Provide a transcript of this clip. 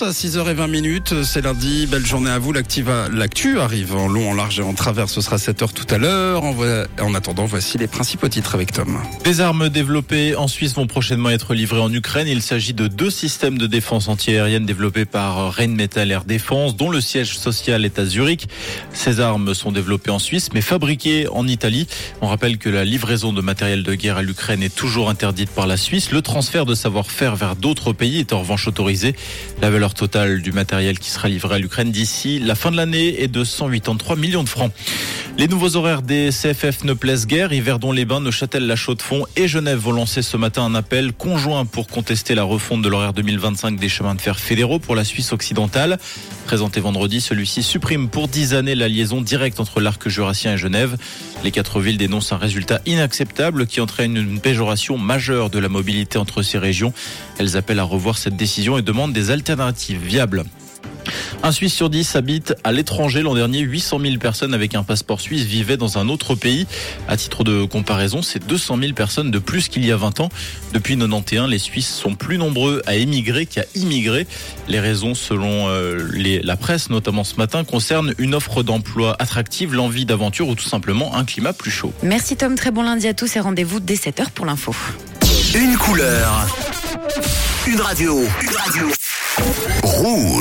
À 6h20 minutes, c'est lundi, belle journée à vous. L'actu arrive en long, en large et en travers. Ce sera 7h tout à l'heure. En, attendant, voici les principaux titres avec Tom. Des armes développées en Suisse vont prochainement être livrées en Ukraine. Il s'agit de deux systèmes de défense antiaérienne développés par Rheinmetall Air Défense, dont le siège social est à Zurich. Ces armes sont développées en Suisse, mais fabriquées en Italie. On rappelle que la livraison de matériel de guerre à l'Ukraine est toujours interdite par la Suisse. Le transfert de savoir-faire vers d'autres pays est en revanche autorisé. La valeur totale du matériel qui sera livré à l'Ukraine d'ici la fin de l'année est de 183 millions de francs. Les nouveaux horaires des CFF ne plaisent guère. Yverdon-les-Bains, Neuchâtel, La Chaux-de-Fonds et Genève vont lancer ce matin un appel conjoint pour contester la refonte de l'horaire 2025 des chemins de fer fédéraux pour la Suisse occidentale. Présenté vendredi, celui-ci supprime pour 10 années la liaison directe entre l'arc jurassien et Genève. Les quatre villes dénoncent un résultat inacceptable qui entraîne une péjoration majeure de la mobilité entre ces régions. Elles appellent à revoir cette décision et demandent des alternatives viables. Un Suisse sur 10 habite à l'étranger. L'an dernier, 800 000 personnes avec un passeport suisse vivaient dans un autre pays. À titre de comparaison, c'est 200 000 personnes de plus qu'il y a 20 ans. Depuis 91, les Suisses sont plus nombreux à émigrer qu'à immigrer. Les raisons, selon euh, les- la presse, notamment ce matin, concernent une offre d'emploi attractive, l'envie d'aventure ou tout simplement un climat plus chaud. Merci Tom, très bon lundi à tous et rendez-vous dès 7h pour l'info. Une couleur. Une radio. Une radio. Rouge.